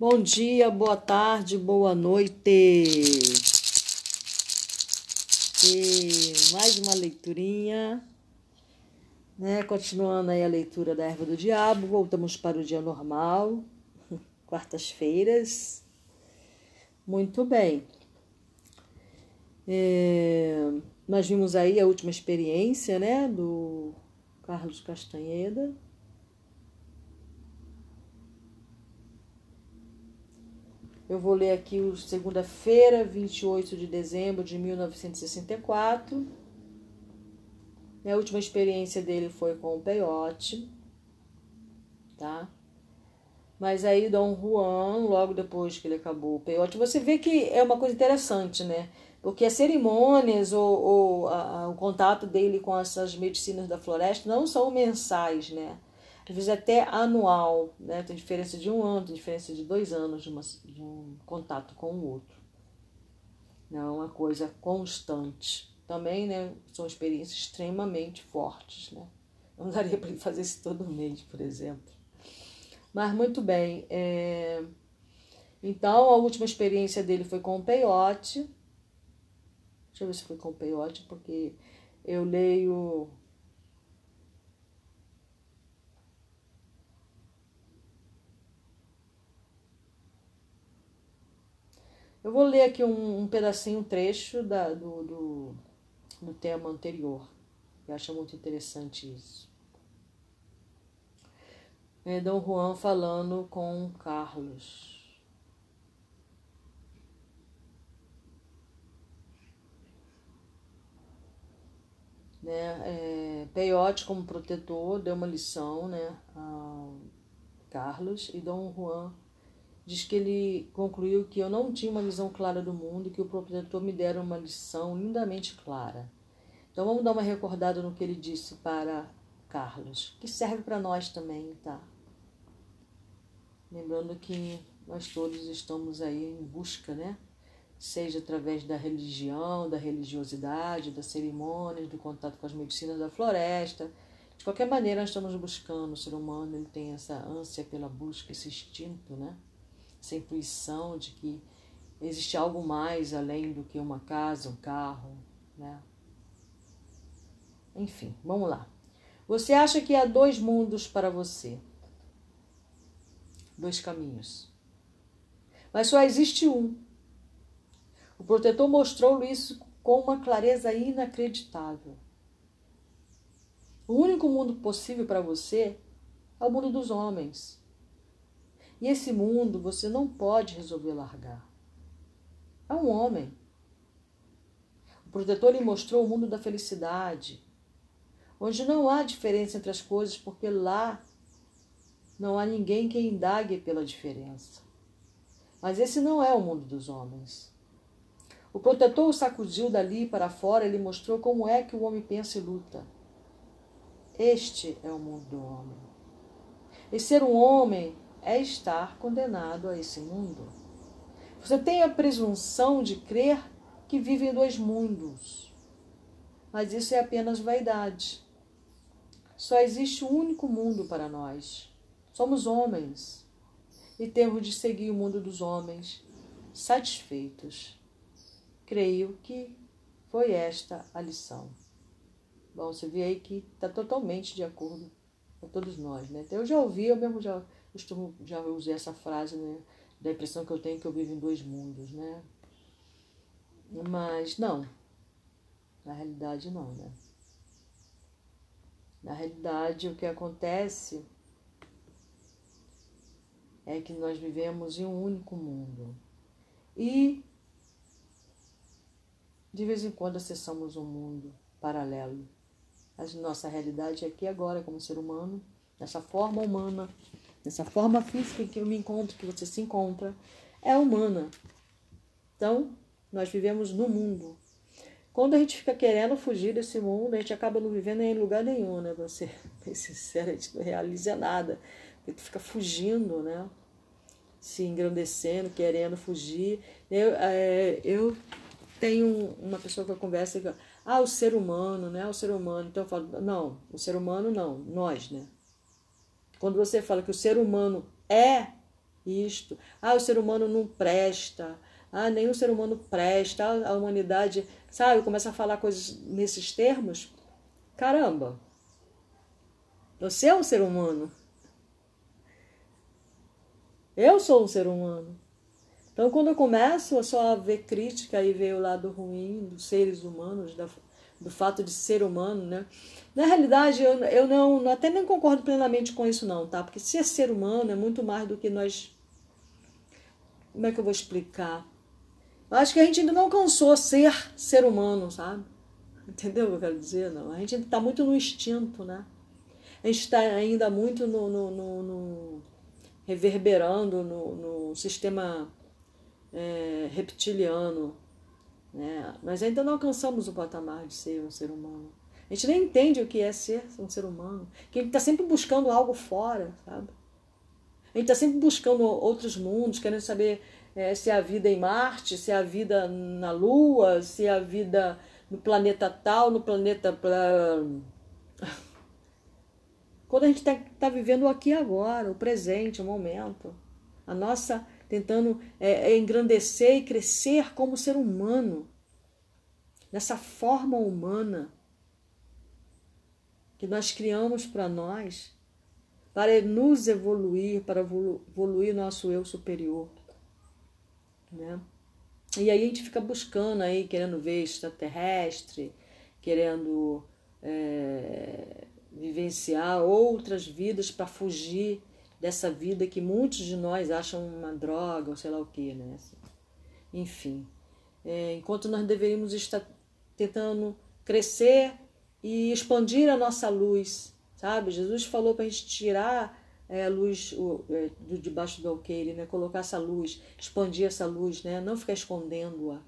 Bom dia, boa tarde, boa noite. E mais uma leiturinha, né? Continuando aí a leitura da Erva do Diabo, voltamos para o dia normal, quartas-feiras. Muito bem. É, nós vimos aí a última experiência, né, do Carlos Castanheda. Eu vou ler aqui o segunda-feira, 28 de dezembro de 1964. A última experiência dele foi com o peiote, tá? Mas aí Dom Juan, logo depois que ele acabou o peiote, você vê que é uma coisa interessante, né? Porque as cerimônias ou, ou a, a, o contato dele com essas medicinas da floresta não são mensais, né? Às vezes até anual, né? Tem diferença de um ano, tem diferença de dois anos de, uma, de um contato com o outro. Não é uma coisa constante. Também, né? São experiências extremamente fortes, né? Não daria para ele fazer isso todo mês, por exemplo. Mas muito bem. É... Então, a última experiência dele foi com o peiote. Deixa eu ver se foi com o peiote, porque eu leio Eu vou ler aqui um, um pedacinho, um trecho da, do, do, do tema anterior. Eu acho muito interessante isso. É Dom Juan falando com Carlos. Né, é, Peyote, como protetor, deu uma lição né, a Carlos e Dom Juan diz que ele concluiu que eu não tinha uma visão clara do mundo e que o proprietor me dera uma lição lindamente clara. Então vamos dar uma recordada no que ele disse para Carlos, que serve para nós também, tá? Lembrando que nós todos estamos aí em busca, né? Seja através da religião, da religiosidade, das cerimônias, do contato com as medicinas da floresta. De qualquer maneira, nós estamos buscando. O ser humano ele tem essa ânsia pela busca, esse instinto, né? Essa intuição de que existe algo mais além do que uma casa, um carro, né? Enfim, vamos lá. Você acha que há dois mundos para você? Dois caminhos. Mas só existe um. O protetor mostrou isso com uma clareza inacreditável. O único mundo possível para você é o mundo dos homens. E esse mundo você não pode resolver largar. É um homem. O protetor lhe mostrou o mundo da felicidade, onde não há diferença entre as coisas, porque lá não há ninguém que indague pela diferença. Mas esse não é o mundo dos homens. O protetor o sacudiu dali para fora e lhe mostrou como é que o homem pensa e luta. Este é o mundo do homem. E ser um homem é estar condenado a esse mundo. Você tem a presunção de crer que vive em dois mundos, mas isso é apenas vaidade. Só existe um único mundo para nós. Somos homens e temos de seguir o mundo dos homens satisfeitos. Creio que foi esta a lição. Bom, você vê aí que está totalmente de acordo com todos nós, né? Eu já ouvi, eu mesmo já costumo, já usei essa frase, né? Da impressão que eu tenho que eu vivo em dois mundos, né? Mas não. Na realidade, não, né? Na realidade, o que acontece é que nós vivemos em um único mundo. E de vez em quando acessamos um mundo paralelo. A nossa realidade aqui agora, como ser humano, nessa forma humana, Essa forma física que eu me encontro, que você se encontra, é humana. Então, nós vivemos no mundo. Quando a gente fica querendo fugir desse mundo, a gente acaba não vivendo em lugar nenhum, né? Pra ser bem sincero, a gente não realiza nada. Porque tu fica fugindo, né? Se engrandecendo, querendo fugir. Eu, é, eu tenho uma pessoa que eu converso que ah, o ser humano, né? O ser humano. Então eu falo, não, o ser humano não, nós, né? Quando você fala que o ser humano é isto. Ah, o ser humano não presta. Ah, nenhum ser humano presta. Ah, a humanidade, sabe? Começa a falar coisas nesses termos. Caramba! Você é um ser humano. Eu sou um ser humano. Então, quando eu começo a só ver crítica e ver o lado ruim dos seres humanos, do fato de ser humano, né? Na realidade, eu, eu não, até nem concordo plenamente com isso, não, tá? Porque ser ser humano é muito mais do que nós. Como é que eu vou explicar? Eu acho que a gente ainda não alcançou ser ser humano, sabe? Entendeu o que eu quero dizer? Não. A gente ainda está muito no instinto, né? A gente está ainda muito no, no, no, no reverberando no, sistema é, reptiliano. Né? Nós ainda não alcançamos o patamar de ser um ser humano. A gente nem entende o que é ser um ser humano. Que a gente está sempre buscando algo fora, sabe? A gente está sempre buscando outros mundos, querendo saber é, se há vida em Marte, se há vida na Lua, se há vida no planeta tal, no planeta. Quando a gente está tá vivendo o aqui e agora, o presente, o momento. A nossa tentando é, é, engrandecer e crescer como ser humano, nessa forma humana que nós criamos para nós, para nos evoluir, para evoluir nosso eu superior. Né? E aí a gente fica buscando aí, querendo ver extraterrestre, querendo é, vivenciar outras vidas para fugir dessa vida que muitos de nós acham uma droga ou sei lá o que, né? Enfim, é, enquanto nós deveríamos estar tentando crescer e expandir a nossa luz, sabe? Jesus falou para a gente tirar é, a luz o, é, do debaixo do alqueire, né? Colocar essa luz, expandir essa luz, né? Não ficar escondendo-a,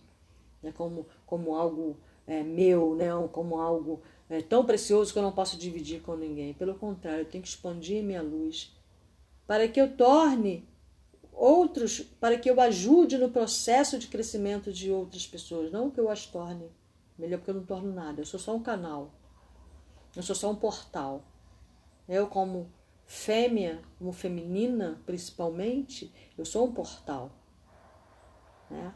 né? Como como algo é, meu, né? Como algo é, tão precioso que eu não posso dividir com ninguém. Pelo contrário, eu tenho que expandir minha luz para que eu torne outros, para que eu ajude no processo de crescimento de outras pessoas, não que eu as torne. Melhor porque eu não torno nada, eu sou só um canal. Eu sou só um portal. Eu como fêmea, como feminina, principalmente, eu sou um portal. Né?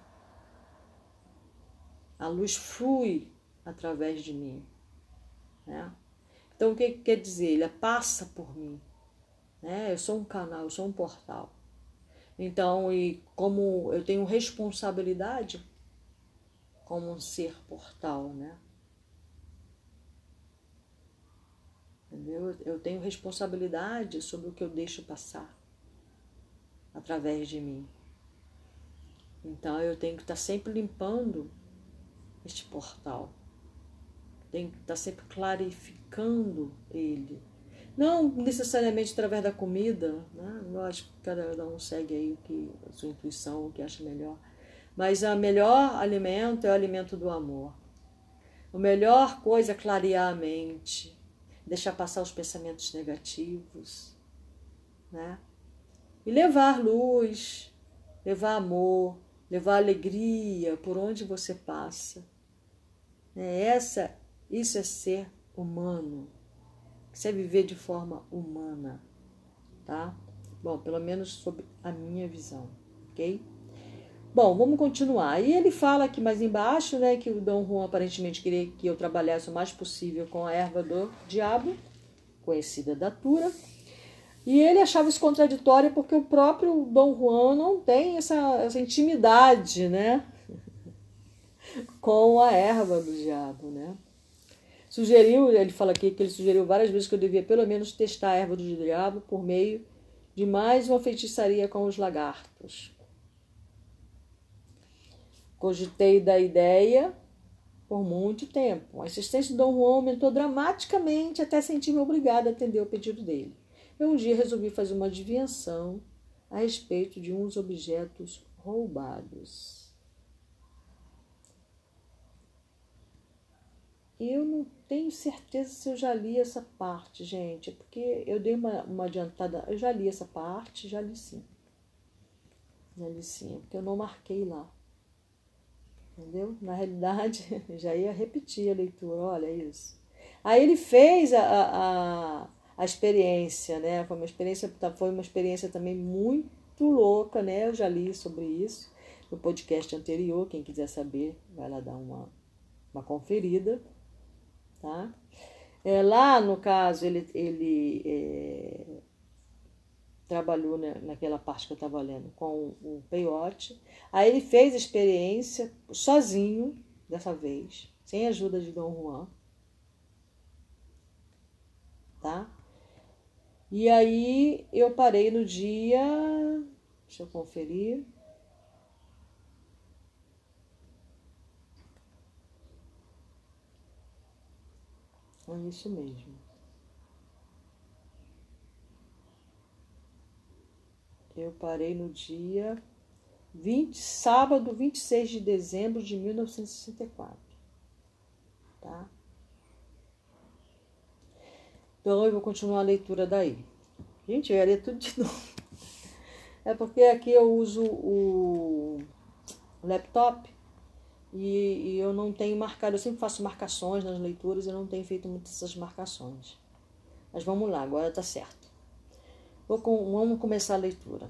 A luz flui através de mim. Né? Então, o que quer dizer? Ele passa por mim. Né? Eu sou um canal, eu sou um portal. Então, e como eu tenho responsabilidade como um ser portal, né? Entendeu? Eu tenho responsabilidade sobre o que eu deixo passar através de mim. Então eu tenho que estar sempre limpando este portal. Tenho que estar sempre clarificando ele não necessariamente através da comida, né? eu acho que cada um segue aí o que, a sua intuição, o que acha melhor. Mas o melhor alimento é o alimento do amor. A melhor coisa é clarear a mente, deixar passar os pensamentos negativos, né? E levar luz, levar amor, levar alegria por onde você passa. É essa, isso é ser humano. Isso é viver de forma humana, tá? Bom, pelo menos sob a minha visão, ok? Bom, vamos continuar. E ele fala aqui mais embaixo, né, que o Dom Juan aparentemente queria que eu trabalhasse o mais possível com a erva do diabo, conhecida da Tura. E ele achava isso contraditório porque o próprio Dom Juan não tem essa, essa intimidade, né, com a erva do diabo, né? Sugeriu, ele fala aqui que ele sugeriu várias vezes que eu devia pelo menos testar a erva do diabo por meio de mais uma feitiçaria com os lagartos. Cogitei da ideia por muito tempo. A insistência de Dom Juan aumentou dramaticamente até sentir-me obrigada a atender o pedido dele. Eu um dia resolvi fazer uma adivinhação a respeito de uns objetos roubados. Eu não tenho certeza se eu já li essa parte, gente, porque eu dei uma, uma adiantada. Eu já li essa parte, já li sim. Já li sim, porque eu não marquei lá. Entendeu? Na realidade, já ia repetir a leitura, olha isso. Aí ele fez a, a, a experiência, né? Foi uma experiência, foi uma experiência também muito louca, né? Eu já li sobre isso no podcast anterior. Quem quiser saber, vai lá dar uma, uma conferida, tá? É, lá, no caso, ele, ele é, trabalhou né, naquela parte que eu estava lendo com o peiote. Aí ele fez experiência sozinho, dessa vez, sem ajuda de Dom Juan. Tá? E aí eu parei no dia. Deixa eu conferir. É isso mesmo. Eu parei no dia 20, sábado 26 de dezembro de 1964. Tá? Então eu vou continuar a leitura daí. Gente, eu ia ler tudo de novo. É porque aqui eu uso o laptop e, e eu não tenho marcado, eu sempre faço marcações nas leituras, eu não tenho feito muitas essas marcações. Mas vamos lá, agora tá certo. Com, vamos começar a leitura.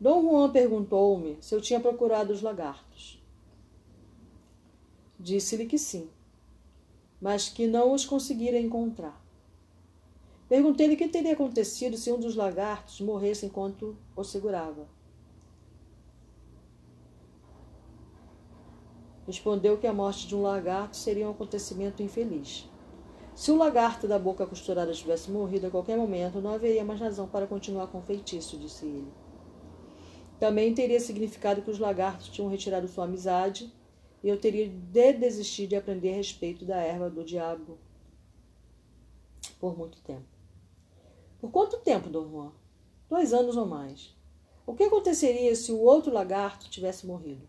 Dom Juan perguntou-me se eu tinha procurado os lagartos. Disse-lhe que sim, mas que não os conseguira encontrar. Perguntei-lhe o que teria acontecido se um dos lagartos morresse enquanto o segurava. Respondeu que a morte de um lagarto seria um acontecimento infeliz. Se o lagarto da boca costurada tivesse morrido a qualquer momento, não haveria mais razão para continuar com o feitiço, disse ele. Também teria significado que os lagartos tinham retirado sua amizade e eu teria de desistir de aprender a respeito da erva do diabo por muito tempo. Por quanto tempo, Dom Juan? Dois anos ou mais. O que aconteceria se o outro lagarto tivesse morrido?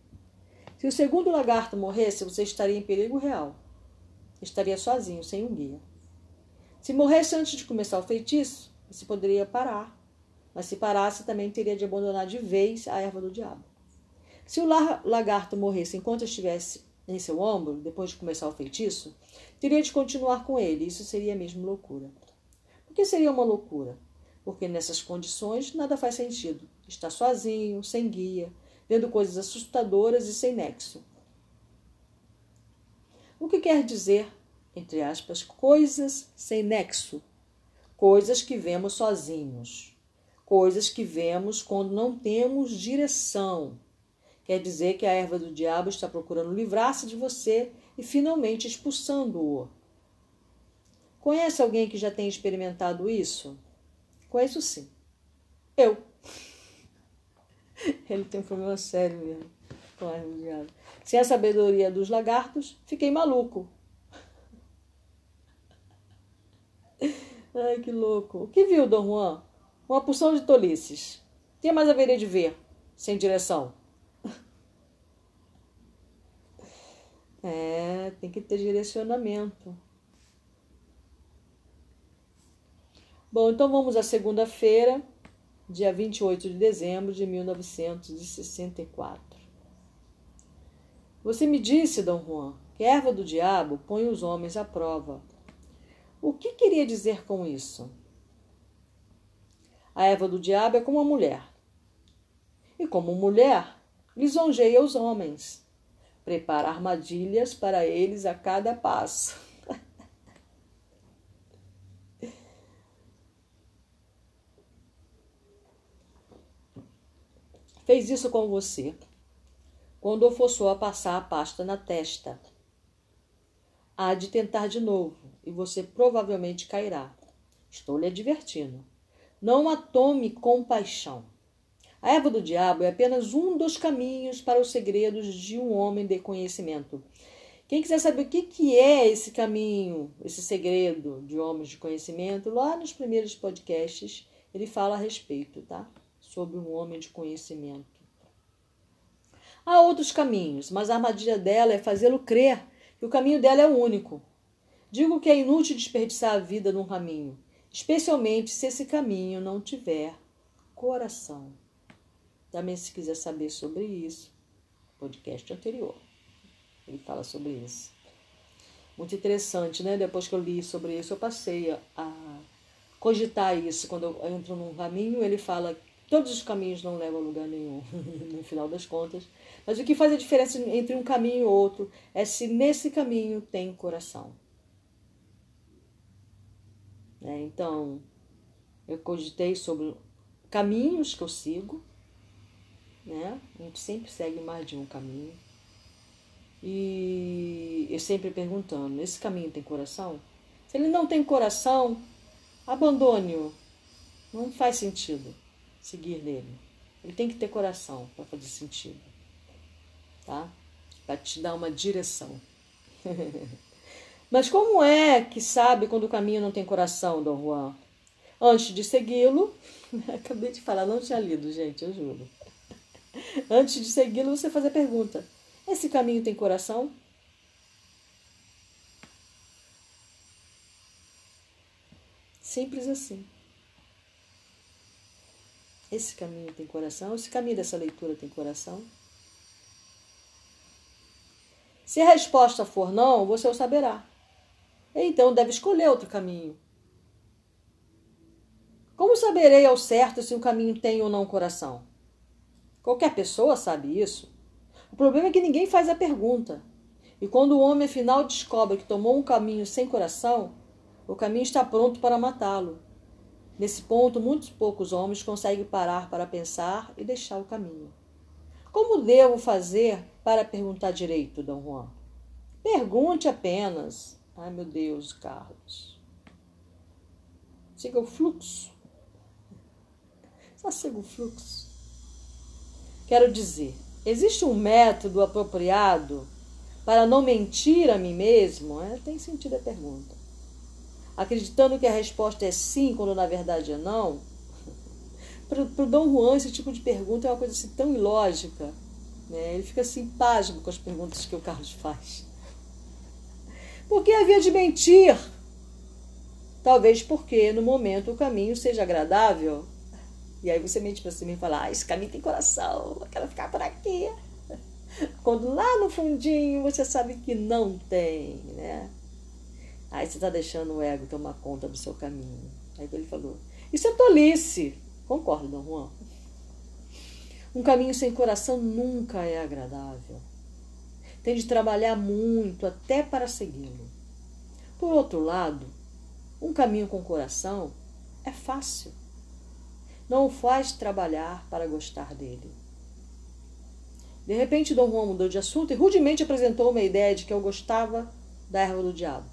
Se o segundo lagarto morresse, você estaria em perigo real. Estaria sozinho, sem um guia. Se morresse antes de começar o feitiço, você poderia parar. Mas se parasse, também teria de abandonar de vez a erva do diabo. Se o lagarto morresse enquanto estivesse em seu ombro, depois de começar o feitiço, teria de continuar com ele. Isso seria mesmo loucura. Por que seria uma loucura? Porque nessas condições nada faz sentido. Está sozinho, sem guia, vendo coisas assustadoras e sem nexo. O que quer dizer, entre aspas, coisas sem nexo? Coisas que vemos sozinhos, coisas que vemos quando não temos direção. Quer dizer que a erva do diabo está procurando livrar-se de você e finalmente expulsando-o. Conhece alguém que já tenha experimentado isso? Conheço sim. Eu. Ele tem um problema sério mesmo com a erva do diabo. Sem a sabedoria dos lagartos, fiquei maluco. Ai, que louco. O que viu, Dom Juan? Uma porção de tolices. O que mais haveria de ver, sem direção? É, tem que ter direcionamento. Bom, então vamos à segunda-feira, dia 28 de dezembro de 1964. Você me disse, Dom Juan, que a erva do diabo põe os homens à prova. O que queria dizer com isso? A erva do diabo é como a mulher. E como mulher, lisonjeia os homens. Prepara armadilhas para eles a cada passo. Fez isso com você quando o forçou a passar a pasta na testa. Há de tentar de novo e você provavelmente cairá. Estou lhe advertindo. Não a tome com paixão. A erva do diabo é apenas um dos caminhos para os segredos de um homem de conhecimento. Quem quiser saber o que é esse caminho, esse segredo de homens de conhecimento, lá nos primeiros podcasts ele fala a respeito, tá? sobre um homem de conhecimento. Há outros caminhos, mas a armadilha dela é fazê-lo crer que o caminho dela é o único. Digo que é inútil desperdiçar a vida num caminho, especialmente se esse caminho não tiver coração. Também, se quiser saber sobre isso, podcast anterior, ele fala sobre isso. Muito interessante, né? Depois que eu li sobre isso, eu passei a cogitar isso. Quando eu entro num caminho, ele fala todos os caminhos não levam a lugar nenhum, no final das contas. Mas o que faz a diferença entre um caminho e outro é se nesse caminho tem coração. É, então, eu cogitei sobre caminhos que eu sigo, né? A gente sempre segue mais de um caminho. E eu sempre perguntando: esse caminho tem coração? Se ele não tem coração, abandone-o. Não faz sentido seguir nele. Ele tem que ter coração para fazer sentido, tá? Para te dar uma direção. Mas como é que sabe quando o caminho não tem coração, Dom Juan? Antes de segui-lo, acabei de falar, não tinha lido, gente, eu juro. Antes de segui-lo, você faz a pergunta: esse caminho tem coração? Simples assim. Esse caminho tem coração? Esse caminho dessa leitura tem coração? Se a resposta for não, você o saberá. Então deve escolher outro caminho. Como saberei ao certo se um caminho tem ou não coração? Qualquer pessoa sabe isso. O problema é que ninguém faz a pergunta. E quando o homem afinal descobre que tomou um caminho sem coração, o caminho está pronto para matá-lo. Nesse ponto, muitos poucos homens conseguem parar para pensar e deixar o caminho. Como devo fazer para perguntar direito, Dom Juan? Pergunte apenas. Ai, meu Deus, Carlos. Siga o fluxo. Só siga o fluxo. Quero dizer, existe um método apropriado para não mentir a mim mesmo? É, tem sentido a pergunta. Acreditando que a resposta é sim, quando na verdade é não? Para o Dom Juan, esse tipo de pergunta é uma coisa assim tão ilógica. Né? Ele fica assim, pasmo com as perguntas que o Carlos faz. Por que havia de mentir? Talvez porque no momento o caminho seja agradável. E aí você mente para cima e fala: ah, esse caminho tem coração, eu quero ficar por aqui. Quando lá no fundinho você sabe que não tem, né? Aí você está deixando o ego tomar conta do seu caminho. Aí ele falou: Isso é tolice. Concordo, Dom Juan. Um caminho sem coração nunca é agradável tem de trabalhar muito até para segui-lo. Por outro lado, um caminho com coração é fácil. Não o faz trabalhar para gostar dele. De repente, Dom Juan mudou de assunto e rudemente apresentou uma ideia de que eu gostava da erva do diabo.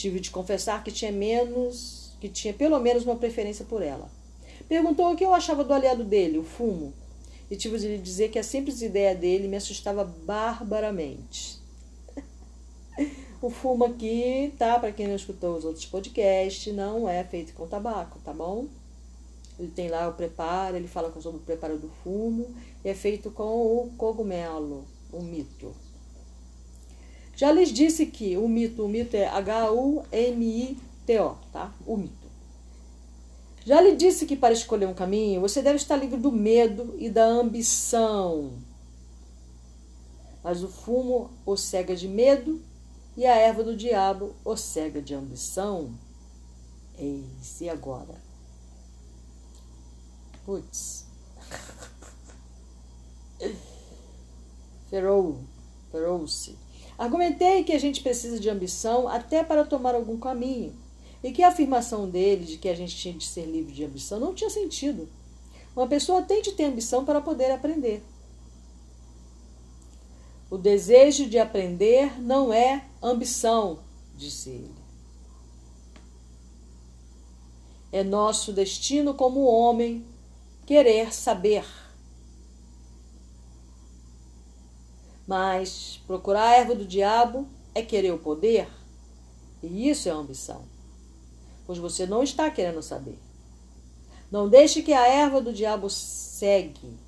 Tive de confessar que tinha menos, que tinha pelo menos uma preferência por ela. Perguntou o que eu achava do aliado dele, o fumo, e tive de lhe dizer que a simples ideia dele me assustava barbaramente. o fumo aqui, tá? Para quem não escutou os outros podcasts, não é feito com tabaco, tá bom? Ele tem lá o preparo, ele fala sobre o preparo do fumo, e é feito com o cogumelo, o mito. Já lhes disse que o mito, o mito é H-U-M-I-T-O, tá? O mito. Já lhe disse que para escolher um caminho você deve estar livre do medo e da ambição. Mas o fumo o cega de medo e a erva do diabo o cega de ambição. Eis, e agora? Putz. Ferou, ferou-se. Argumentei que a gente precisa de ambição até para tomar algum caminho e que a afirmação dele de que a gente tinha de ser livre de ambição não tinha sentido. Uma pessoa tem de ter ambição para poder aprender. O desejo de aprender não é ambição, disse ele. É nosso destino como homem querer saber. Mas procurar a erva do diabo é querer o poder, e isso é ambição pois você não está querendo saber. Não deixe que a erva do diabo segue.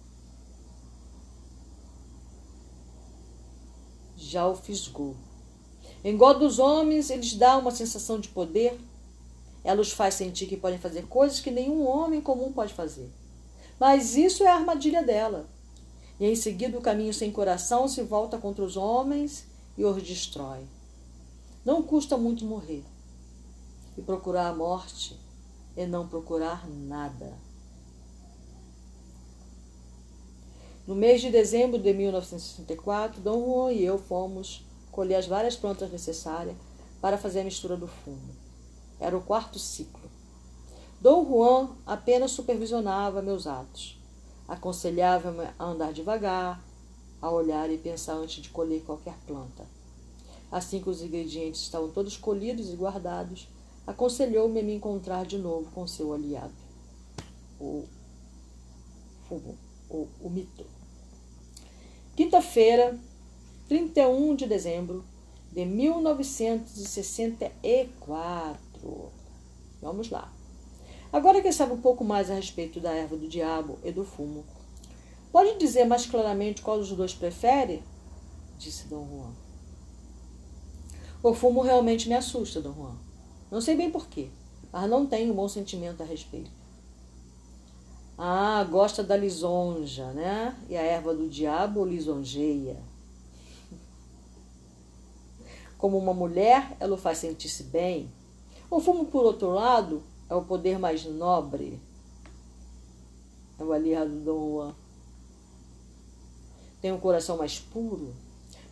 Já o fisgou. Em God dos homens, eles dão uma sensação de poder. Ela os faz sentir que podem fazer coisas que nenhum homem comum pode fazer. Mas isso é a armadilha dela. E em seguida o caminho sem coração se volta contra os homens e os destrói. Não custa muito morrer e procurar a morte e não procurar nada. No mês de dezembro de 1964, Dom Juan e eu fomos colher as várias plantas necessárias para fazer a mistura do fumo. Era o quarto ciclo. Dom Juan apenas supervisionava meus atos. Aconselhava-me a andar devagar, a olhar e pensar antes de colher qualquer planta. Assim que os ingredientes estavam todos colhidos e guardados, aconselhou-me a me encontrar de novo com seu aliado, o fumo, o, o mito. Quinta-feira, 31 de dezembro de 1964. Vamos lá. Agora que sabe um pouco mais a respeito da erva do diabo e do fumo, pode dizer mais claramente qual dos dois prefere? Disse Dom Juan. O fumo realmente me assusta, Dom Juan. Não sei bem porquê, mas não tenho um bom sentimento a respeito. Ah, gosta da lisonja, né? E a erva do diabo lisonjeia. Como uma mulher, ela o faz sentir-se bem. O fumo, por outro lado, é o poder mais nobre. É o aliado do Juan. Tem um coração mais puro.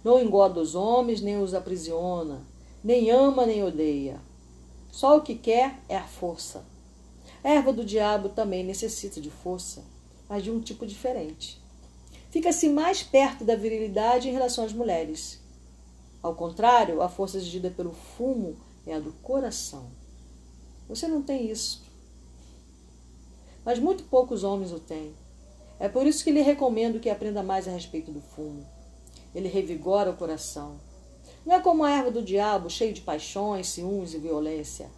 Não engoda os homens, nem os aprisiona. Nem ama, nem odeia. Só o que quer é a força. A erva do diabo também necessita de força, mas de um tipo diferente. Fica-se mais perto da virilidade em relação às mulheres. Ao contrário, a força exigida pelo fumo é a do coração. Você não tem isso. Mas muito poucos homens o têm. É por isso que lhe recomendo que aprenda mais a respeito do fumo. Ele revigora o coração. Não é como a erva do diabo, cheio de paixões, ciúmes e violência.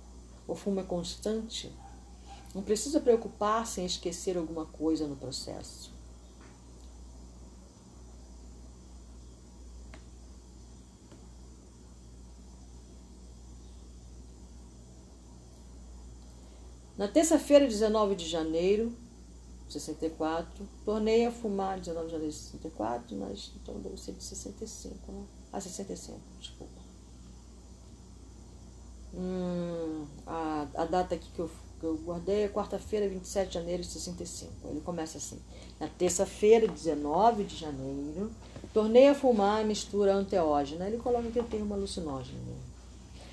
O fumo é constante, não precisa preocupar-se em esquecer alguma coisa no processo. Na terça-feira, 19 de janeiro de 64, tornei a fumar 19 de janeiro de 64, mas então deve ser de 65, né? Ah, 65, desculpa. Hum, a, a data aqui que eu que eu guardei é quarta-feira, 27 de janeiro de 65. Ele começa assim. Na terça-feira, 19 de janeiro, tornei a fumar a mistura anteógena. Ele coloca que eu tenho uma alucinógena.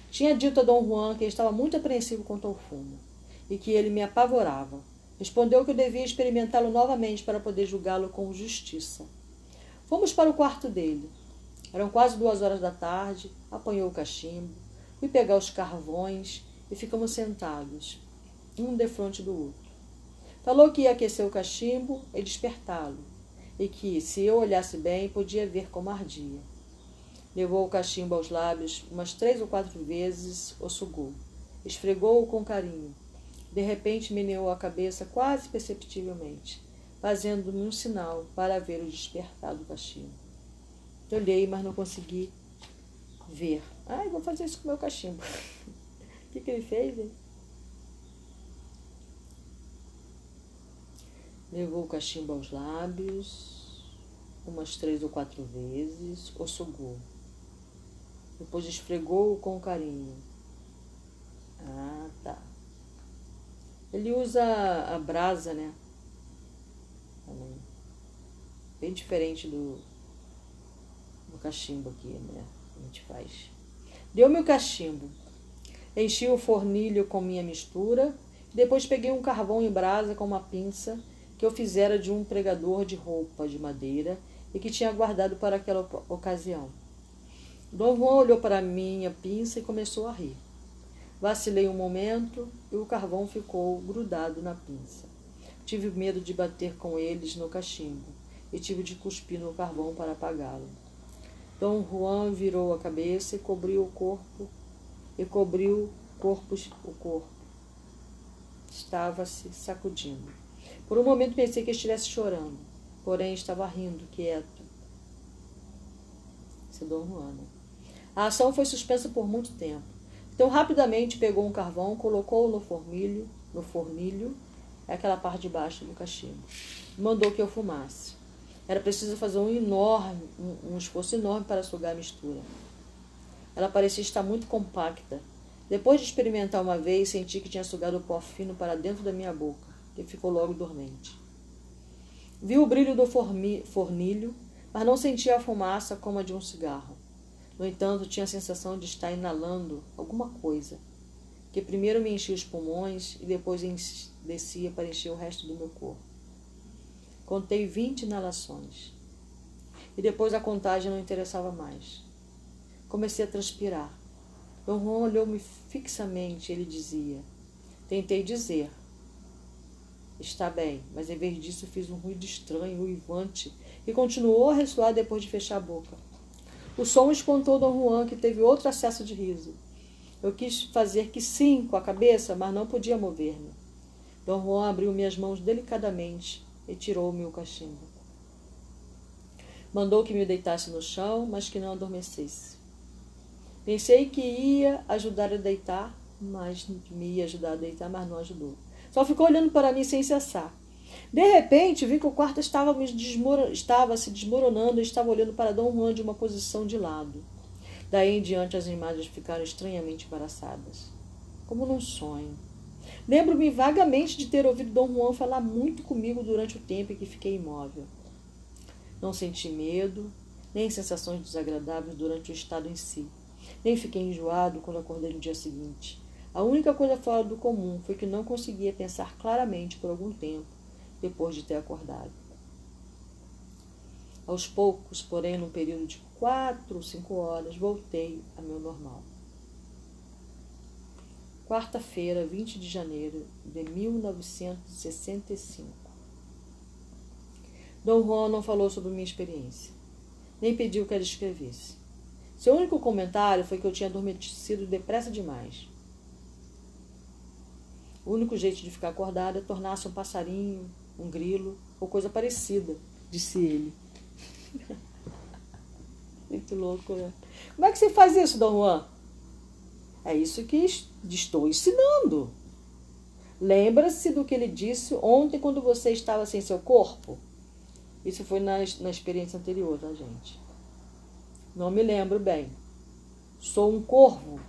Tinha dito a Dom Juan que ele estava muito apreensivo quanto ao fumo e que ele me apavorava. Respondeu que eu devia experimentá-lo novamente para poder julgá-lo com justiça. Fomos para o quarto dele. Eram quase duas horas da tarde. Apanhou o cachimbo. Fui pegar os carvões e ficamos sentados um defronte do outro. Falou que ia aquecer o cachimbo e despertá-lo, e que, se eu olhasse bem, podia ver como ardia. Levou o cachimbo aos lábios umas três ou quatro vezes, o sugou. Esfregou-o com carinho. De repente meneou a cabeça quase perceptivelmente, fazendo-me um sinal para ver o despertar do cachimbo. Olhei, mas não consegui ver. Ai, vou fazer isso com o meu cachimbo. O que, que ele fez, hein? Levou o cachimbo aos lábios, umas três ou quatro vezes, o sugou. Depois esfregou-o com carinho. Ah. Ele usa a brasa, né? Também. Bem diferente do, do cachimbo aqui, né? A gente faz. Deu-me o cachimbo. Enchi o fornilho com minha mistura. Depois peguei um carvão em brasa com uma pinça que eu fizera de um pregador de roupa de madeira e que tinha guardado para aquela ocasião. Dom Juan olhou para minha pinça e começou a rir. Vacilei um momento e o carvão ficou grudado na pinça. Tive medo de bater com eles no cachimbo e tive de cuspir no carvão para apagá-lo. Dom Juan virou a cabeça e cobriu o corpo e cobriu corpo, o corpo. Estava se sacudindo. Por um momento pensei que estivesse chorando, porém estava rindo, quieto. Se Dom Juan. A ação foi suspensa por muito tempo. Então rapidamente pegou um carvão, colocou-o no fornilho, no fornilho, é aquela parte de baixo do cachimbo. Mandou que eu fumasse. Era preciso fazer um enorme, um, um esforço enorme para sugar a mistura. Ela parecia estar muito compacta. Depois de experimentar uma vez, senti que tinha sugado o pó fino para dentro da minha boca, que ficou logo dormente. Vi o brilho do fornilho, mas não sentia a fumaça como a de um cigarro. No entanto, tinha a sensação de estar inalando alguma coisa, que primeiro me enchia os pulmões e depois descia para encher o resto do meu corpo. Contei vinte inalações. E depois a contagem não interessava mais. Comecei a transpirar. Dom Juan olhou-me fixamente e ele dizia: Tentei dizer, Está bem, mas em vez disso fiz um ruído estranho, uivante, e continuou a ressoar depois de fechar a boca. O som espantou Dom Juan, que teve outro acesso de riso. Eu quis fazer que sim com a cabeça, mas não podia mover-me. Dom Juan abriu minhas mãos delicadamente e tirou-me o cachimbo. Mandou que me deitasse no chão, mas que não adormecesse. Pensei que ia ajudar a deitar, mas me ia ajudar a deitar, mas não ajudou. Só ficou olhando para mim sem cessar. De repente, vi que o quarto estava, estava se desmoronando e estava olhando para Dom Juan de uma posição de lado. Daí em diante, as imagens ficaram estranhamente embaraçadas, como num sonho. Lembro-me vagamente de ter ouvido Dom Juan falar muito comigo durante o tempo em que fiquei imóvel. Não senti medo, nem sensações desagradáveis durante o estado em si, nem fiquei enjoado quando acordei no dia seguinte. A única coisa fora do comum foi que não conseguia pensar claramente por algum tempo depois de ter acordado. Aos poucos, porém, num período de quatro ou cinco horas, voltei a meu normal. Quarta-feira, 20 de janeiro de 1965. Dom Juan não falou sobre minha experiência, nem pediu que ela escrevesse. Seu único comentário foi que eu tinha adormecido depressa demais o único jeito de ficar acordado é tornar-se um passarinho, um grilo ou coisa parecida, disse ele. Muito louco, né? Como é que você faz isso, Dom Juan? É isso que estou ensinando. Lembra-se do que ele disse ontem quando você estava sem seu corpo? Isso foi na, na experiência anterior, tá, gente? Não me lembro bem. Sou um corvo.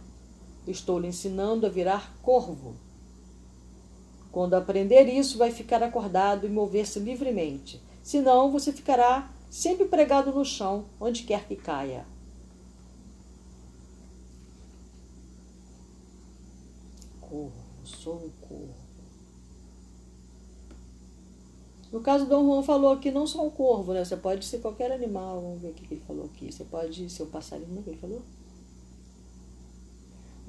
Estou lhe ensinando a virar corvo. Quando aprender isso, vai ficar acordado e mover-se livremente. Senão, você ficará sempre pregado no chão, onde quer que caia. Corvo, sou um corvo. No caso, Dom Juan falou que não só um corvo, né? Você pode ser qualquer animal. Vamos ver o que ele falou aqui. Você pode ser um passarinho, o que ele falou?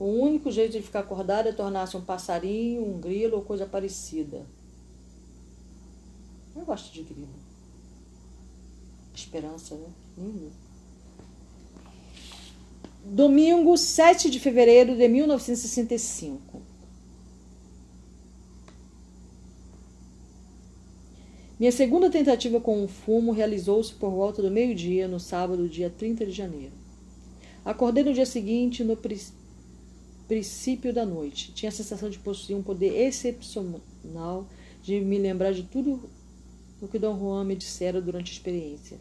O único jeito de ficar acordado é tornar-se um passarinho, um grilo ou coisa parecida. Eu gosto de grilo. Esperança, né? Hum. Domingo, 7 de fevereiro de 1965. Minha segunda tentativa com o fumo realizou-se por volta do meio-dia, no sábado, dia 30 de janeiro. Acordei no dia seguinte, no princípio da noite. Tinha a sensação de possuir um poder excepcional de me lembrar de tudo o que Dom Juan me dissera durante a experiência.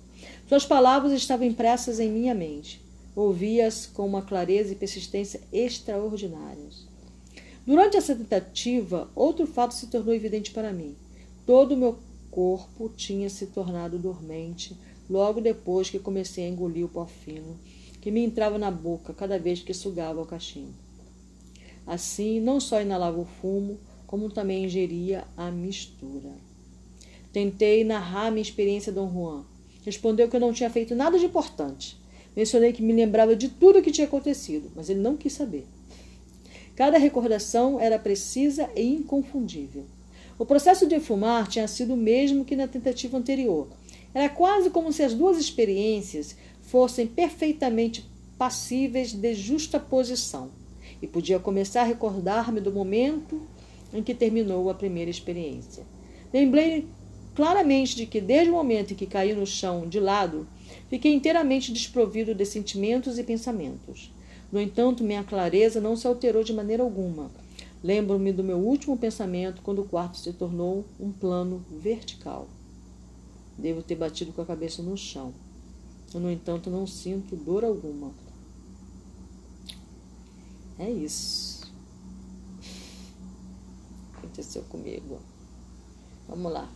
Suas palavras estavam impressas em minha mente. Ouvi-as com uma clareza e persistência extraordinárias. Durante essa tentativa, outro fato se tornou evidente para mim. Todo o meu corpo tinha se tornado dormente logo depois que comecei a engolir o pó fino que me entrava na boca cada vez que sugava o cachimbo. Assim, não só inalava o fumo, como também ingeria a mistura. Tentei narrar minha experiência a Dom Juan. Respondeu que eu não tinha feito nada de importante. Mencionei que me lembrava de tudo o que tinha acontecido, mas ele não quis saber. Cada recordação era precisa e inconfundível. O processo de fumar tinha sido o mesmo que na tentativa anterior. Era quase como se as duas experiências fossem perfeitamente passíveis de justa posição e podia começar a recordar-me do momento em que terminou a primeira experiência. Lembrei claramente de que, desde o momento em que caí no chão de lado, fiquei inteiramente desprovido de sentimentos e pensamentos. No entanto, minha clareza não se alterou de maneira alguma. Lembro-me do meu último pensamento quando o quarto se tornou um plano vertical. Devo ter batido com a cabeça no chão. No entanto, não sinto dor alguma. É isso. aconteceu comigo. Vamos lá.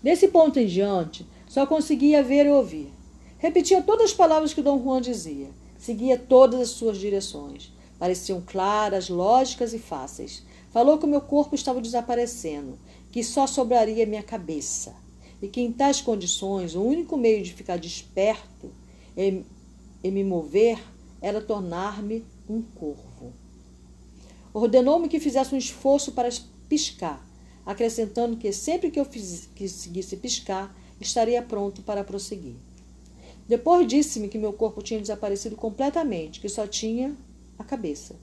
Desse ponto em diante, só conseguia ver e ouvir. Repetia todas as palavras que Dom Juan dizia. Seguia todas as suas direções. Pareciam claras, lógicas e fáceis. Falou que o meu corpo estava desaparecendo, que só sobraria minha cabeça, e que em tais condições o único meio de ficar desperto e, e me mover era tornar-me um corvo. Ordenou-me que fizesse um esforço para piscar, acrescentando que sempre que eu fiz, conseguisse piscar, estaria pronto para prosseguir. Depois disse-me que meu corpo tinha desaparecido completamente, que só tinha a cabeça.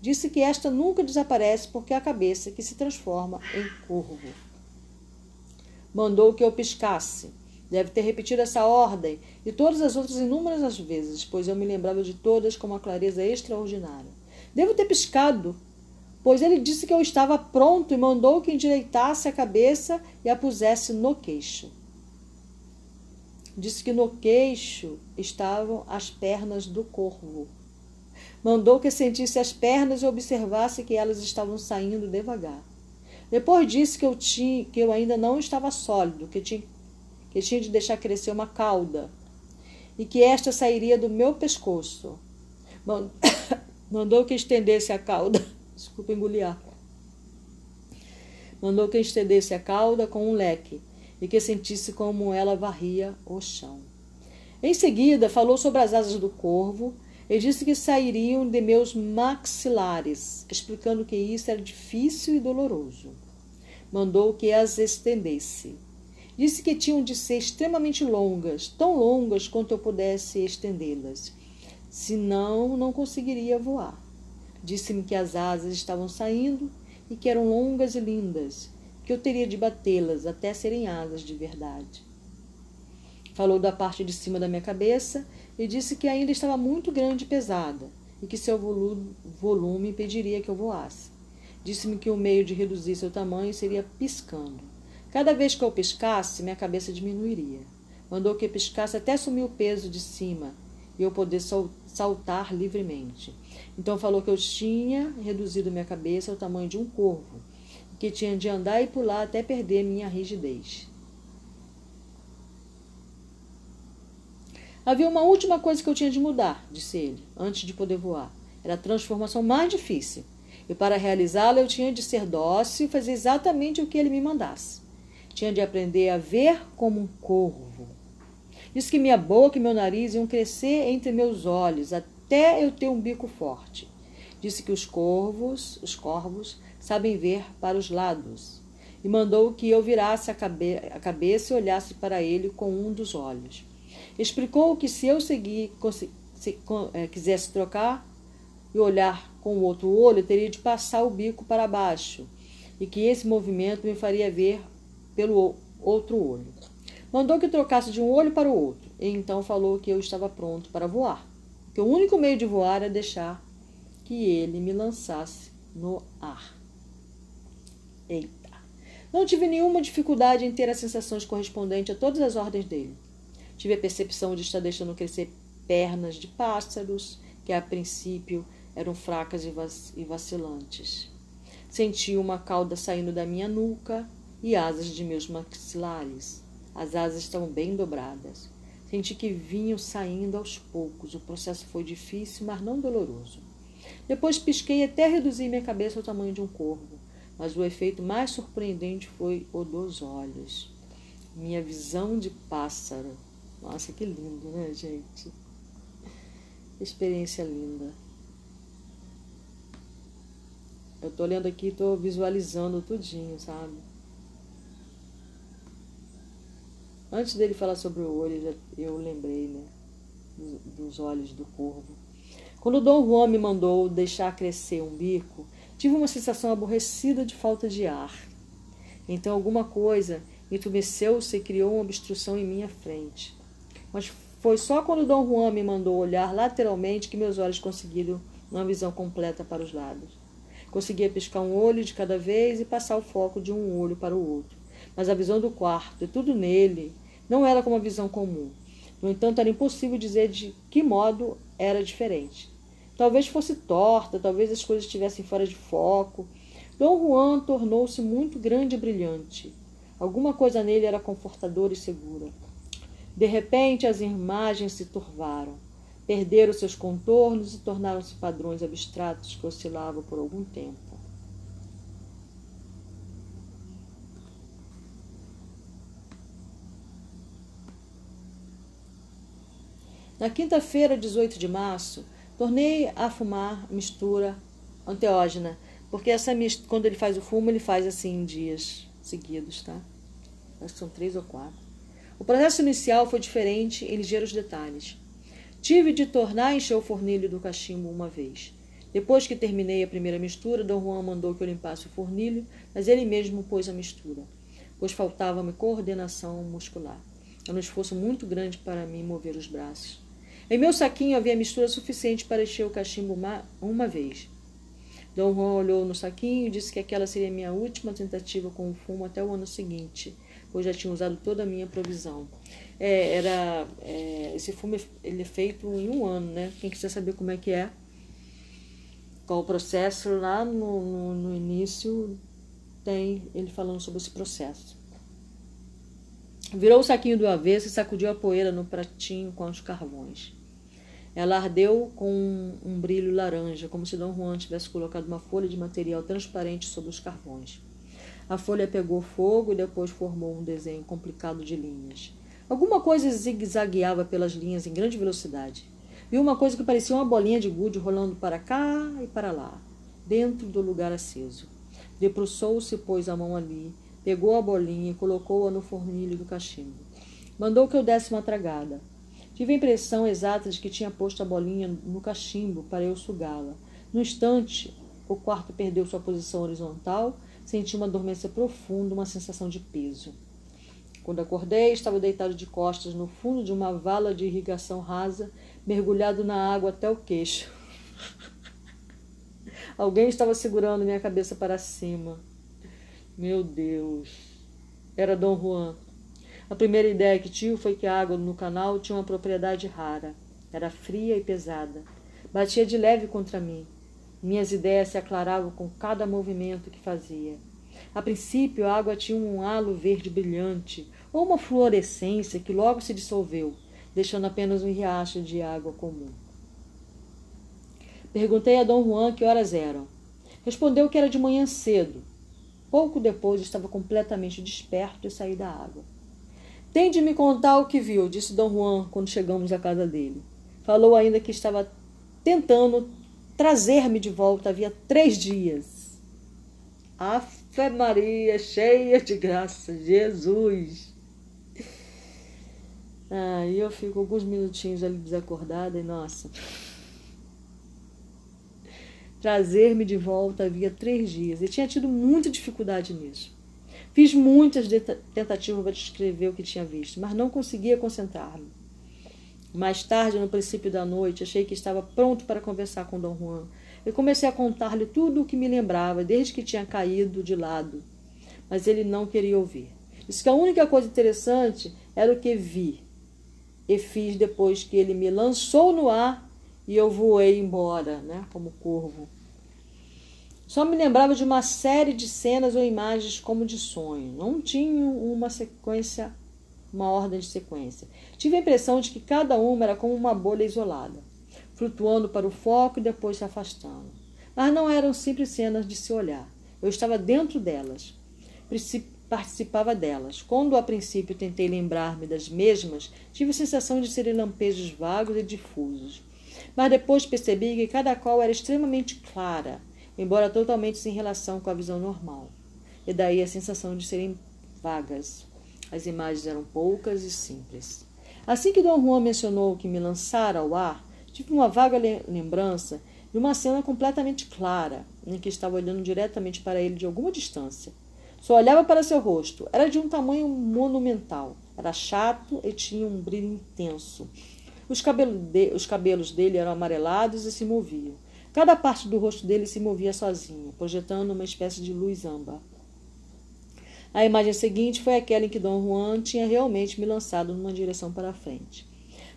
Disse que esta nunca desaparece porque é a cabeça que se transforma em corvo. Mandou que eu piscasse. Deve ter repetido essa ordem e todas as outras inúmeras vezes, pois eu me lembrava de todas com uma clareza extraordinária. Devo ter piscado pois ele disse que eu estava pronto e mandou que endireitasse a cabeça e a pusesse no queixo. Disse que no queixo estavam as pernas do corvo. Mandou que sentisse as pernas e observasse que elas estavam saindo devagar. Depois disse que eu, tinha, que eu ainda não estava sólido, que tinha, que tinha de deixar crescer uma cauda e que esta sairia do meu pescoço. Mandou que estendesse a cauda Desculpa engolir. Mandou que estendesse a cauda com um leque e que sentisse como ela varria o chão. Em seguida, falou sobre as asas do corvo e disse que sairiam de meus maxilares, explicando que isso era difícil e doloroso. Mandou que as estendesse. Disse que tinham de ser extremamente longas, tão longas quanto eu pudesse estendê-las. Senão, não conseguiria voar. Disse-me que as asas estavam saindo e que eram longas e lindas, que eu teria de batê-las até serem asas de verdade. Falou da parte de cima da minha cabeça e disse que ainda estava muito grande e pesada e que seu volume impediria que eu voasse. Disse-me que o meio de reduzir seu tamanho seria piscando. Cada vez que eu piscasse, minha cabeça diminuiria. Mandou que piscasse até sumir o peso de cima e eu poder saltar livremente. Então falou que eu tinha reduzido minha cabeça ao tamanho de um corvo, que tinha de andar e pular até perder minha rigidez. Havia uma última coisa que eu tinha de mudar, disse ele, antes de poder voar. Era a transformação mais difícil. E para realizá-la eu tinha de ser dócil e fazer exatamente o que ele me mandasse. Tinha de aprender a ver como um corvo. Disse que minha boca e meu nariz iam crescer entre meus olhos até eu ter um bico forte. Disse que os corvos, os corvos, sabem ver para os lados. E mandou que eu virasse a, cabe a cabeça e olhasse para ele com um dos olhos. Explicou que se eu seguir, se, é, quisesse trocar e olhar com o outro olho, teria de passar o bico para baixo, e que esse movimento me faria ver pelo outro olho. Mandou que trocasse de um olho para o outro, e então falou que eu estava pronto para voar, que o único meio de voar era deixar que ele me lançasse no ar. Eita! Não tive nenhuma dificuldade em ter as sensações correspondentes a todas as ordens dele. Tive a percepção de estar deixando crescer pernas de pássaros, que a princípio eram fracas e vacilantes. Senti uma cauda saindo da minha nuca e asas de meus maxilares. As asas estavam bem dobradas. Senti que vinham saindo aos poucos. O processo foi difícil, mas não doloroso. Depois pisquei até reduzir minha cabeça ao tamanho de um corvo. Mas o efeito mais surpreendente foi o dos olhos. Minha visão de pássaro. Nossa, que lindo, né, gente? Experiência linda. Eu tô lendo aqui tô visualizando tudinho, sabe? Antes dele falar sobre o olho, eu lembrei né, dos olhos do corvo. Quando Dom Juan me mandou deixar crescer um bico, tive uma sensação aborrecida de falta de ar. Então alguma coisa entumeceu-se e criou uma obstrução em minha frente. Mas foi só quando Dom Juan me mandou olhar lateralmente que meus olhos conseguiram uma visão completa para os lados. Conseguia piscar um olho de cada vez e passar o foco de um olho para o outro. Mas a visão do quarto e tudo nele não era como a visão comum. No entanto, era impossível dizer de que modo era diferente. Talvez fosse torta, talvez as coisas estivessem fora de foco. Dom Juan tornou-se muito grande e brilhante. Alguma coisa nele era confortadora e segura. De repente, as imagens se turvaram, perderam seus contornos e tornaram-se padrões abstratos que oscilavam por algum tempo. Na quinta-feira, 18 de março, tornei a fumar mistura anteógena, porque essa quando ele faz o fumo, ele faz assim em dias seguidos, tá? Acho que são três ou quatro. O processo inicial foi diferente em ligeiros detalhes. Tive de tornar a encher o fornilho do cachimbo uma vez. Depois que terminei a primeira mistura, Dom Juan mandou que eu limpasse o fornilho, mas ele mesmo pôs a mistura, pois faltava-me coordenação muscular. Era um esforço muito grande para mim mover os braços. Em meu saquinho havia mistura suficiente para encher o cachimbo uma, vez. Dom Juan olhou no saquinho e disse que aquela seria minha última tentativa com o fumo até o ano seguinte, pois já tinha usado toda a minha provisão. É, era, é, esse fumo ele é feito em um ano, né? Quem quiser saber como é que é, qual o processo, lá no, no, no início tem ele falando sobre esse processo. Virou o saquinho do avesso e sacudiu a poeira no pratinho com os carvões. Ela ardeu com um, brilho laranja, como se Dom Juan tivesse colocado uma folha de material transparente sobre os carvões. A folha pegou fogo e depois formou um desenho complicado de linhas. Alguma coisa zigue-zagueava pelas linhas em grande velocidade. Vi uma coisa que parecia uma bolinha de gude rolando para cá e para lá, dentro do lugar aceso. Debruçou-se pôs a mão ali, pegou a bolinha e colocou-a no fornilho do cachimbo. Mandou que eu desse uma tragada. Tive a impressão exata de que tinha posto a bolinha no cachimbo para eu sugá-la. No instante, o quarto perdeu sua posição horizontal, senti uma dormência profunda, uma sensação de peso. Quando acordei, estava deitado de costas no fundo de uma vala de irrigação rasa, mergulhado na água até o queixo. Alguém estava segurando minha cabeça para cima. Meu Deus. Era Dom Juan. A primeira ideia que tive foi que a água no canal tinha uma propriedade rara. Era fria e pesada. Batia de leve contra mim. Minhas ideias se aclaravam com cada movimento que fazia. A princípio, a água tinha um halo verde brilhante, ou uma fluorescência que logo se dissolveu, deixando apenas um riacho de água comum. Perguntei a Dom Juan que horas eram. Respondeu que era de manhã cedo. Pouco depois estava completamente desperto e saí da água. Tem de me contar o que viu, disse Dom Juan quando chegamos à casa dele. Falou ainda que estava tentando trazer-me de volta havia três dias. Ave Maria, cheia de graça, Jesus! Aí eu fico alguns minutinhos ali desacordada e nossa. Trazer-me de volta havia três dias e tinha tido muita dificuldade nisso. Fiz muitas tentativas para descrever o que tinha visto, mas não conseguia concentrar-me. Mais tarde, no princípio da noite, achei que estava pronto para conversar com Dom Juan. Eu comecei a contar-lhe tudo o que me lembrava, desde que tinha caído de lado. Mas ele não queria ouvir. Disse que a única coisa interessante era o que vi e fiz depois que ele me lançou no ar e eu voei embora, né, como corvo. Só me lembrava de uma série de cenas ou imagens como de sonho. Não tinha uma sequência, uma ordem de sequência. Tive a impressão de que cada uma era como uma bolha isolada, flutuando para o foco e depois se afastando. Mas não eram simples cenas de se olhar. Eu estava dentro delas, participava delas. Quando a princípio tentei lembrar-me das mesmas, tive a sensação de serem lampejos vagos e difusos. Mas depois percebi que cada qual era extremamente clara embora totalmente sem relação com a visão normal. E daí a sensação de serem vagas. As imagens eram poucas e simples. Assim que Dom Juan mencionou que me lançara ao ar, tive uma vaga lembrança de uma cena completamente clara, em que estava olhando diretamente para ele de alguma distância. Só olhava para seu rosto. Era de um tamanho monumental. Era chato e tinha um brilho intenso. Os, cabelo de, os cabelos dele eram amarelados e se moviam. Cada parte do rosto dele se movia sozinha, projetando uma espécie de luz âmbar. A imagem seguinte foi aquela em que Dom Juan tinha realmente me lançado numa direção para a frente.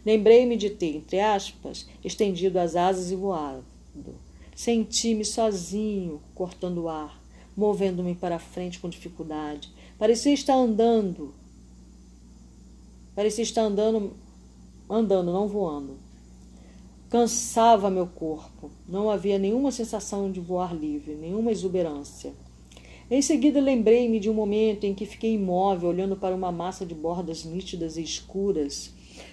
Lembrei-me de ter, entre aspas, estendido as asas e voado. Senti-me sozinho, cortando o ar, movendo-me para frente com dificuldade. Parecia estar andando. Parecia estar andando, andando, não voando. Cansava meu corpo. Não havia nenhuma sensação de voar livre, nenhuma exuberância. Em seguida, lembrei-me de um momento em que fiquei imóvel, olhando para uma massa de bordas nítidas e escuras,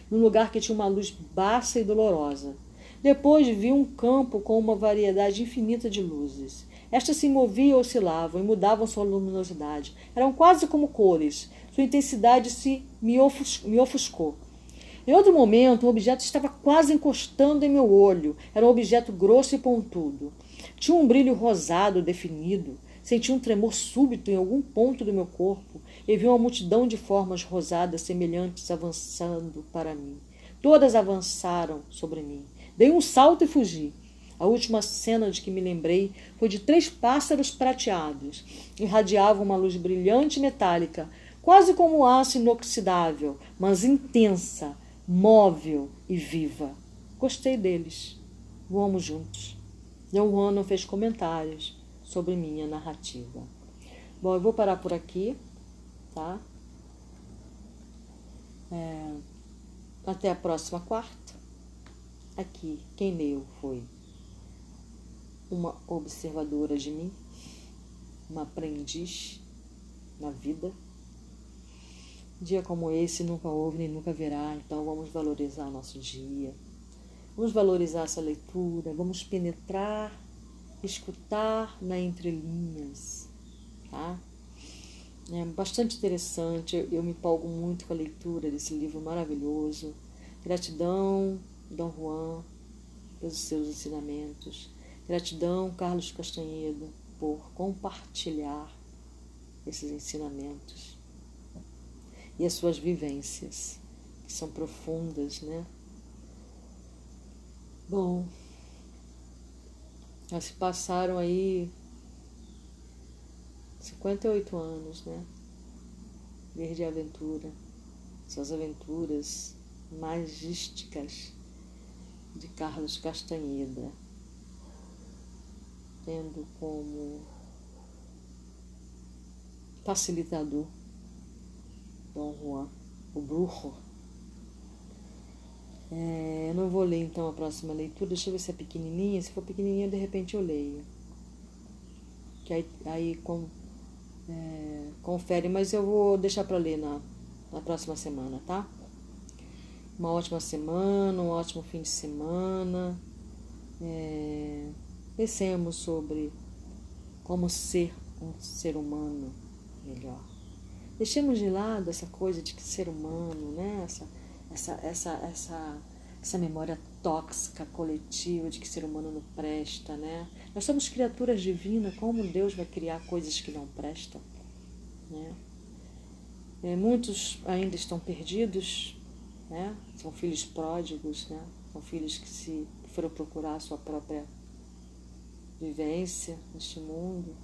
num lugar que tinha uma luz baixa e dolorosa. Depois vi um campo com uma variedade infinita de luzes. Estas se moviam, oscilavam e mudavam sua luminosidade. Eram quase como cores. Sua intensidade se me ofuscou. Em outro momento, um objeto estava quase encostando em meu olho. Era um objeto grosso e pontudo. Tinha um brilho rosado definido. Senti um tremor súbito em algum ponto do meu corpo e vi uma multidão de formas rosadas semelhantes avançando para mim. Todas avançaram sobre mim. Dei um salto e fugi. A última cena de que me lembrei foi de três pássaros prateados. Irradiavam uma luz brilhante e metálica, quase como aço inoxidável, mas intensa, móvel e viva. Gostei deles. Voamos juntos. John não fez comentários sobre minha narrativa. Bom, eu vou parar por aqui, tá? É, até a próxima quarta. Aqui, quem leu foi uma observadora de mim, uma aprendiz na vida. Dia como esse nunca houve nem nunca haverá, então vamos valorizar nosso dia. Vamos valorizar essa leitura, vamos penetrar, escutar na entrelinhas, tá? É bastante interessante, eu, eu me empolgo muito com a leitura desse livro maravilhoso. Gratidão Dom Juan, pelos seus ensinamentos. Gratidão, Carlos Castanhedo, por compartilhar esses ensinamentos e as suas vivências, que são profundas, né? Bom, já se passaram aí 58 anos, né? Desde a aventura, suas aventuras magísticas de Carlos Castanheda, tendo como facilitador Dom Juan, o Brujo. É, eu não vou ler então a próxima leitura, deixa eu ver se é pequenininha. Se for pequenininha, de repente eu leio. Que aí, aí com, é, confere, mas eu vou deixar para ler na, na próxima semana, tá? uma ótima semana, um ótimo fim de semana. É, pensemos sobre como ser um ser humano melhor. Deixemos de lado essa coisa de que ser humano, né? essa, essa, essa, essa, essa memória tóxica coletiva de que ser humano não presta. Né? Nós somos criaturas divinas, como Deus vai criar coisas que não prestam? Né? É, muitos ainda estão perdidos né? São filhos pródigos, né? São filhos que se foram procurar a sua própria vivência neste mundo.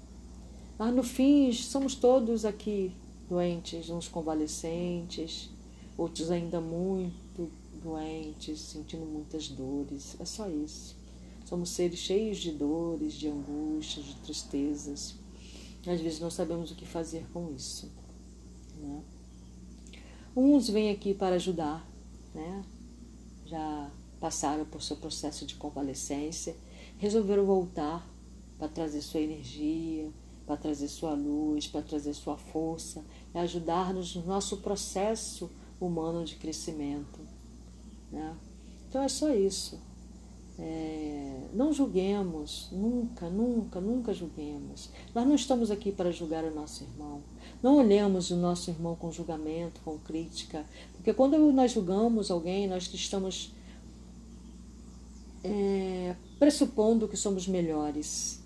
Mas no fim, somos todos aqui doentes, uns convalescentes, outros ainda muito doentes, sentindo muitas dores. É só isso. Somos seres cheios de dores, de angústias, de tristezas. Às vezes não sabemos o que fazer com isso. Né? Uns vêm aqui para ajudar, né? já passaram por seu processo de convalescência, resolveram voltar para trazer sua energia, para trazer sua luz, para trazer sua força e ajudar-nos no nosso processo humano de crescimento. Né? Então é só isso. É, não julguemos, nunca, nunca, nunca julguemos. Nós não estamos aqui para julgar o nosso irmão. Não olhemos o nosso irmão com julgamento, com crítica, porque quando nós julgamos alguém, nós estamos é, pressupondo que somos melhores.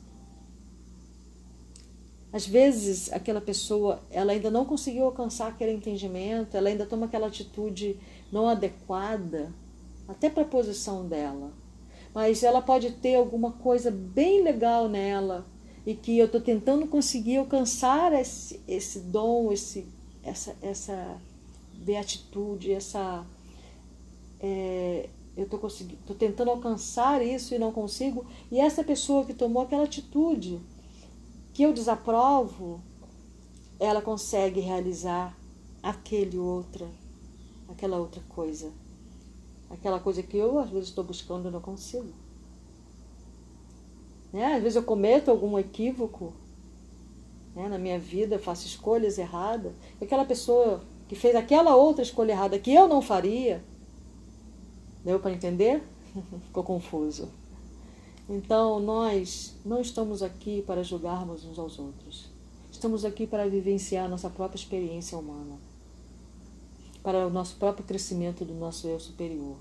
Às vezes, aquela pessoa, ela ainda não conseguiu alcançar aquele entendimento, ela ainda toma aquela atitude não adequada, até para a posição dela mas ela pode ter alguma coisa bem legal nela e que eu estou tentando conseguir alcançar esse, esse dom, esse, essa, essa beatitude, essa. É, eu estou tentando alcançar isso e não consigo. E essa pessoa que tomou aquela atitude, que eu desaprovo, ela consegue realizar aquele outra, aquela outra coisa. Aquela coisa que eu às vezes estou buscando e não consigo. Né? Às vezes eu cometo algum equívoco né? na minha vida, faço escolhas erradas. Aquela pessoa que fez aquela outra escolha errada que eu não faria, deu para entender? Ficou confuso. Então, nós não estamos aqui para julgarmos uns aos outros. Estamos aqui para vivenciar nossa própria experiência humana, para o nosso próprio crescimento do nosso eu superior.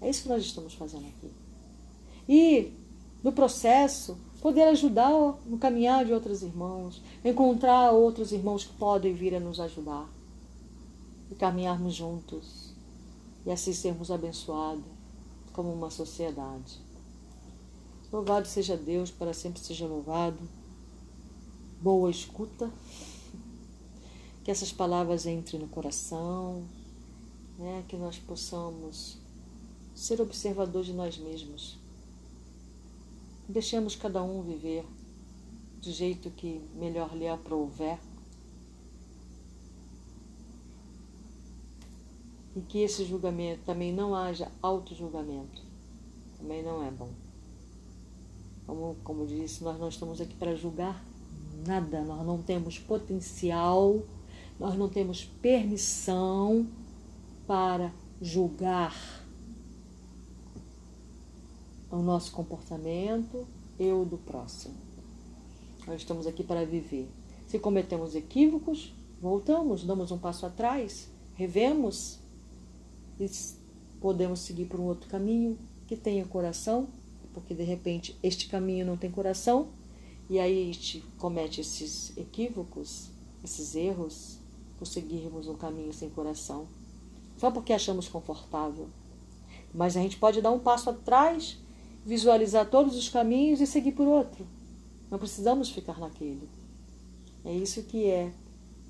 É isso que nós estamos fazendo aqui. E, no processo, poder ajudar no caminhar de outros irmãos, encontrar outros irmãos que podem vir a nos ajudar e caminharmos juntos e assim sermos abençoados como uma sociedade. Louvado seja Deus, para sempre seja louvado. Boa escuta. Que essas palavras entrem no coração, né? que nós possamos ser observador de nós mesmos. Deixemos cada um viver do jeito que melhor lhe aprouver. E que esse julgamento também não haja auto-julgamento. Também não é bom. Como, como disse, nós não estamos aqui para julgar nada, nós não temos potencial, nós não temos permissão para julgar o nosso comportamento e o do próximo. Nós estamos aqui para viver. Se cometemos equívocos, voltamos, damos um passo atrás, revemos e podemos seguir por um outro caminho que tenha coração porque de repente este caminho não tem coração e aí gente comete esses equívocos, esses erros, por seguirmos um caminho sem coração, só porque achamos confortável. Mas a gente pode dar um passo atrás, visualizar todos os caminhos e seguir por outro. Não precisamos ficar naquele. É isso que é.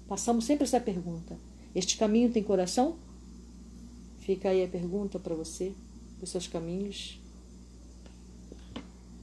Passamos sempre essa pergunta: este caminho tem coração? Fica aí a pergunta para você, os seus caminhos